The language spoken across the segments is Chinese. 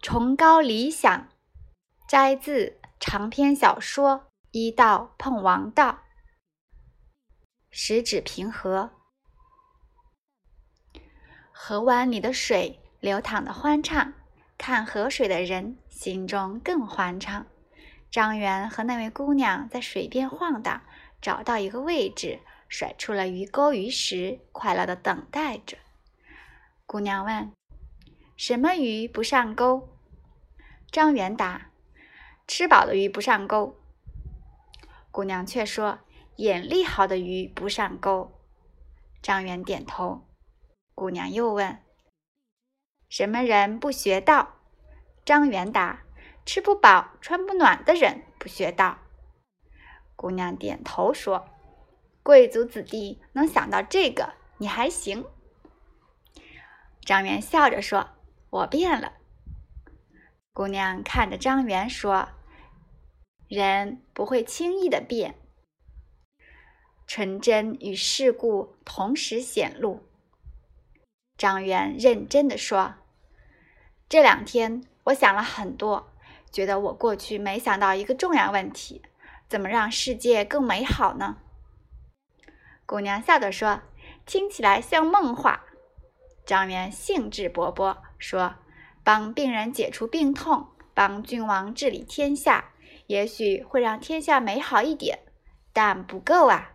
崇高理想，摘自长篇小说《一道碰王道》。十指平和，河湾里的水流淌的欢畅，看河水的人心中更欢畅。张元和那位姑娘在水边晃荡，找到一个位置，甩出了鱼钩鱼食，快乐的等待着。姑娘问。什么鱼不上钩？张元答：“吃饱的鱼不上钩。”姑娘却说：“眼力好的鱼不上钩。”张元点头。姑娘又问：“什么人不学道？”张元答：“吃不饱穿不暖的人不学道。”姑娘点头说：“贵族子弟能想到这个，你还行。”张元笑着说。我变了，姑娘看着张元说：“人不会轻易的变，纯真与世故同时显露。”张元认真的说：“这两天我想了很多，觉得我过去没想到一个重要问题：怎么让世界更美好呢？”姑娘笑着说：“听起来像梦话。”张元兴致勃勃。说：“帮病人解除病痛，帮君王治理天下，也许会让天下美好一点，但不够啊！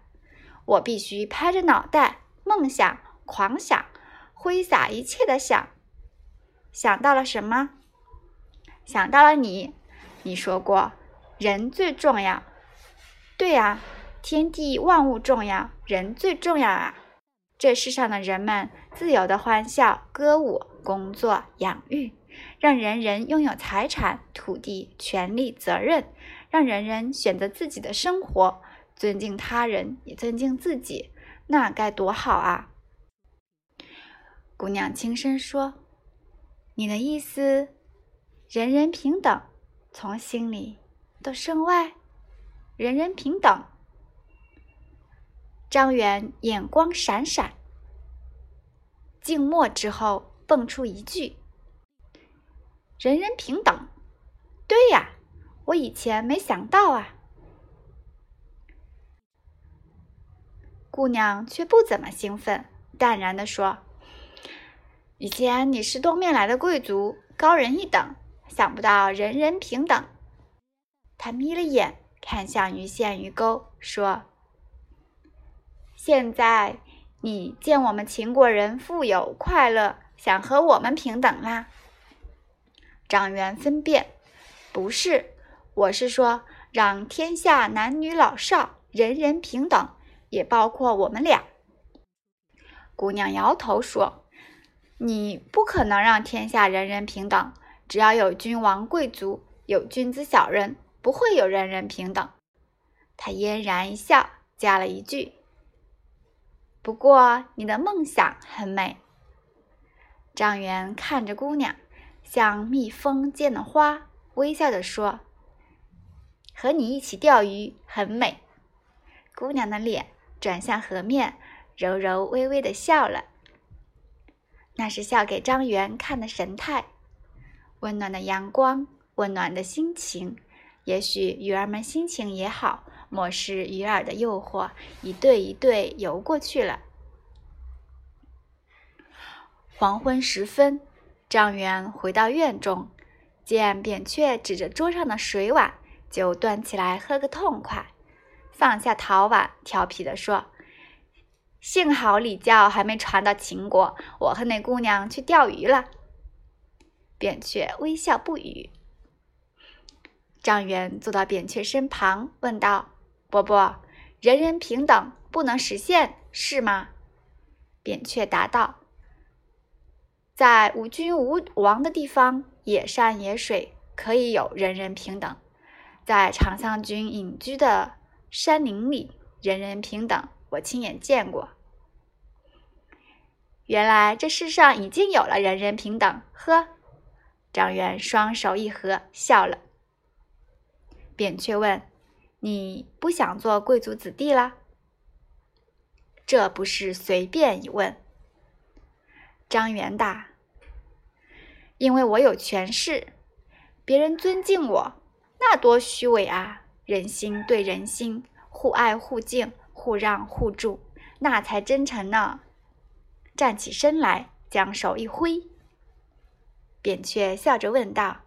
我必须拍着脑袋，梦想、狂想、挥洒一切的想。想到了什么？想到了你。你说过，人最重要。对呀，天地万物重要，人最重要啊！这世上的人们，自由的欢笑、歌舞。”工作、养育，让人人拥有财产、土地、权利、责任，让人人选择自己的生活，尊敬他人，也尊敬自己，那该多好啊！姑娘轻声说：“你的意思，人人平等，从心里到身外，人人平等。”张元眼光闪闪，静默之后。蹦出一句：“人人平等。”对呀，我以前没想到啊。姑娘却不怎么兴奋，淡然的说：“以前你是东面来的贵族，高人一等，想不到人人平等。”他眯了眼，看向鱼线鱼钩，说：“现在你见我们秦国人富有快乐。”想和我们平等啦？张元分辨，不是，我是说让天下男女老少人人平等，也包括我们俩。姑娘摇头说：“你不可能让天下人人平等，只要有君王贵族，有君子小人，不会有人人平等。”他嫣然一笑，加了一句：“不过你的梦想很美。”张元看着姑娘，像蜜蜂见了花，微笑着说：“和你一起钓鱼很美。”姑娘的脸转向河面，柔柔微微的笑了。那是笑给张元看的神态。温暖的阳光，温暖的心情。也许鱼儿们心情也好，漠视鱼饵的诱惑，一对一对游过去了。黄昏时分，张元回到院中，见扁鹊指着桌上的水碗，就端起来喝个痛快，放下陶碗，调皮地说：“幸好礼教还没传到秦国，我和那姑娘去钓鱼了。”扁鹊微笑不语。张元坐到扁鹊身旁，问道：“伯伯，人人平等不能实现，是吗？”扁鹊答道。在无君无王的地方，野山野水可以有人人平等；在长桑君隐居的山林里，人人平等。我亲眼见过。原来这世上已经有了人人平等。呵，张元双手一合，笑了。扁鹊问：“你不想做贵族子弟了？”这不是随便一问。张元答：“因为我有权势，别人尊敬我，那多虚伪啊！人心对人心，互爱互敬，互让互助，那才真诚呢。站起身来，将手一挥，扁鹊笑着问道：“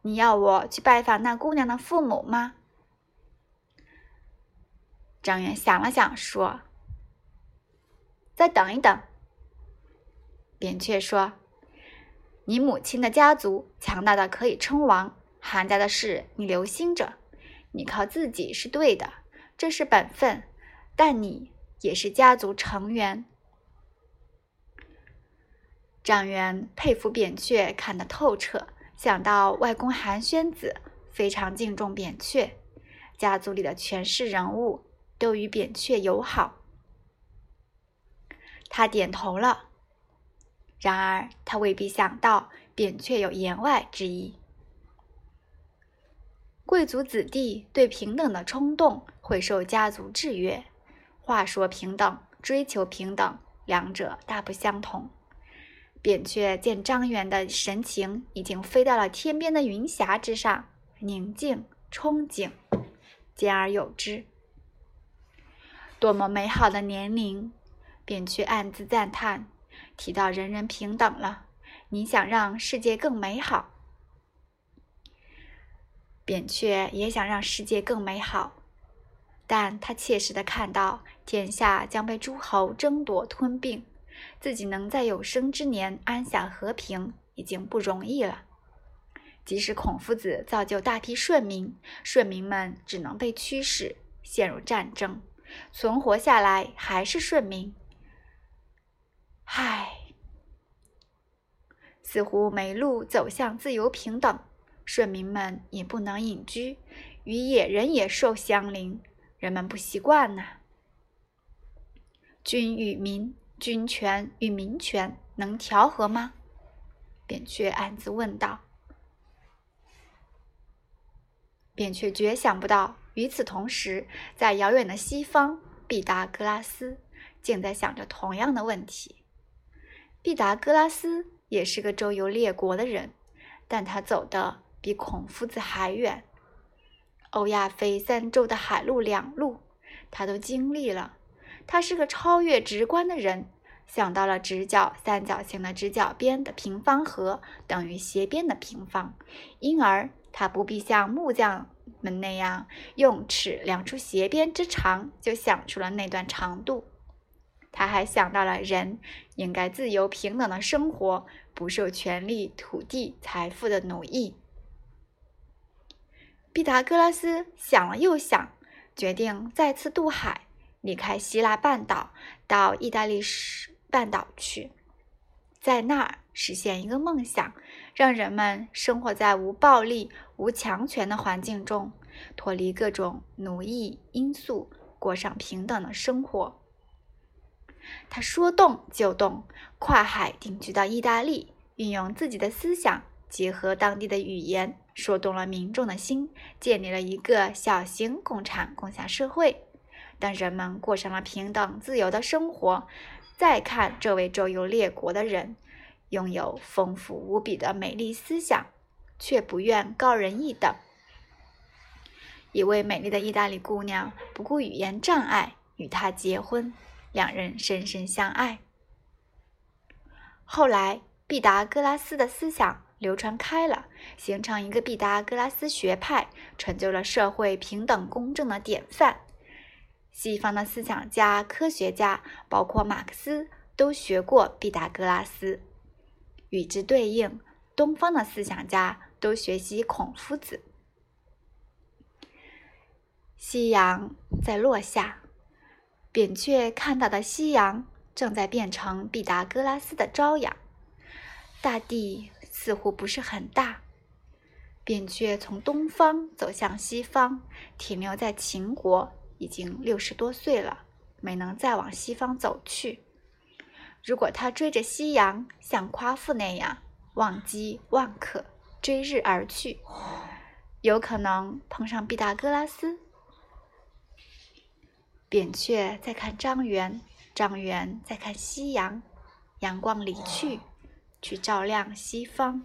你要我去拜访那姑娘的父母吗？”张元想了想，说：“再等一等。”扁鹊说：“你母亲的家族强大的可以称王，韩家的事你留心着。你靠自己是对的，这是本分，但你也是家族成员。”张元佩服扁鹊看得透彻，想到外公韩宣子非常敬重扁鹊，家族里的权势人物。都与扁鹊友好，他点头了。然而，他未必想到扁鹊有言外之意。贵族子弟对平等的冲动会受家族制约。话说平等，追求平等，两者大不相同。扁鹊见张元的神情已经飞到了天边的云霞之上，宁静憧憬，兼而有之。多么美好的年龄，扁鹊暗自赞叹。提到人人平等了，你想让世界更美好，扁鹊也想让世界更美好，但他切实的看到天下将被诸侯争夺吞并，自己能在有生之年安享和平已经不容易了。即使孔夫子造就大批顺民，顺民们只能被驱使陷入战争。存活下来还是顺民，唉，似乎没路走向自由平等，顺民们也不能隐居，与野人野兽相邻，人们不习惯呐。君与民，君权与民权能调和吗？扁鹊暗自问道。扁鹊绝想不到。与此同时，在遥远的西方，毕达哥拉斯竟在想着同样的问题。毕达哥拉斯也是个周游列国的人，但他走的比孔夫子还远。欧亚非三洲的海陆两路，他都经历了。他是个超越直观的人，想到了直角三角形的直角边的平方和等于斜边的平方，因而他不必像木匠。们那样用尺量出斜边之长，就想出了那段长度。他还想到了人应该自由平等的生活，不受权力、土地、财富的奴役。毕达哥拉斯想了又想，决定再次渡海，离开希腊半岛，到意大利半岛去，在那儿实现一个梦想。让人们生活在无暴力、无强权的环境中，脱离各种奴役因素，过上平等的生活。他说动就动，跨海定居到意大利，运用自己的思想，结合当地的语言，说动了民众的心，建立了一个小型共产共享社会。当人们过上了平等自由的生活，再看这位周游列国的人。拥有丰富无比的美丽思想，却不愿高人一等。一位美丽的意大利姑娘不顾语言障碍与他结婚，两人深深相爱。后来，毕达哥拉斯的思想流传开了，形成一个毕达哥拉斯学派，成就了社会平等公正的典范。西方的思想家、科学家，包括马克思，都学过毕达哥拉斯。与之对应，东方的思想家都学习孔夫子。夕阳在落下，扁鹊看到的夕阳正在变成毕达哥拉斯的朝阳。大地似乎不是很大。扁鹊从东方走向西方，停留在秦国，已经六十多岁了，没能再往西方走去。如果他追着夕阳，像夸父那样忘机忘渴，追日而去，有可能碰上毕达哥拉斯。扁鹊在看张元，张元在看夕阳，阳光离去，去照亮西方。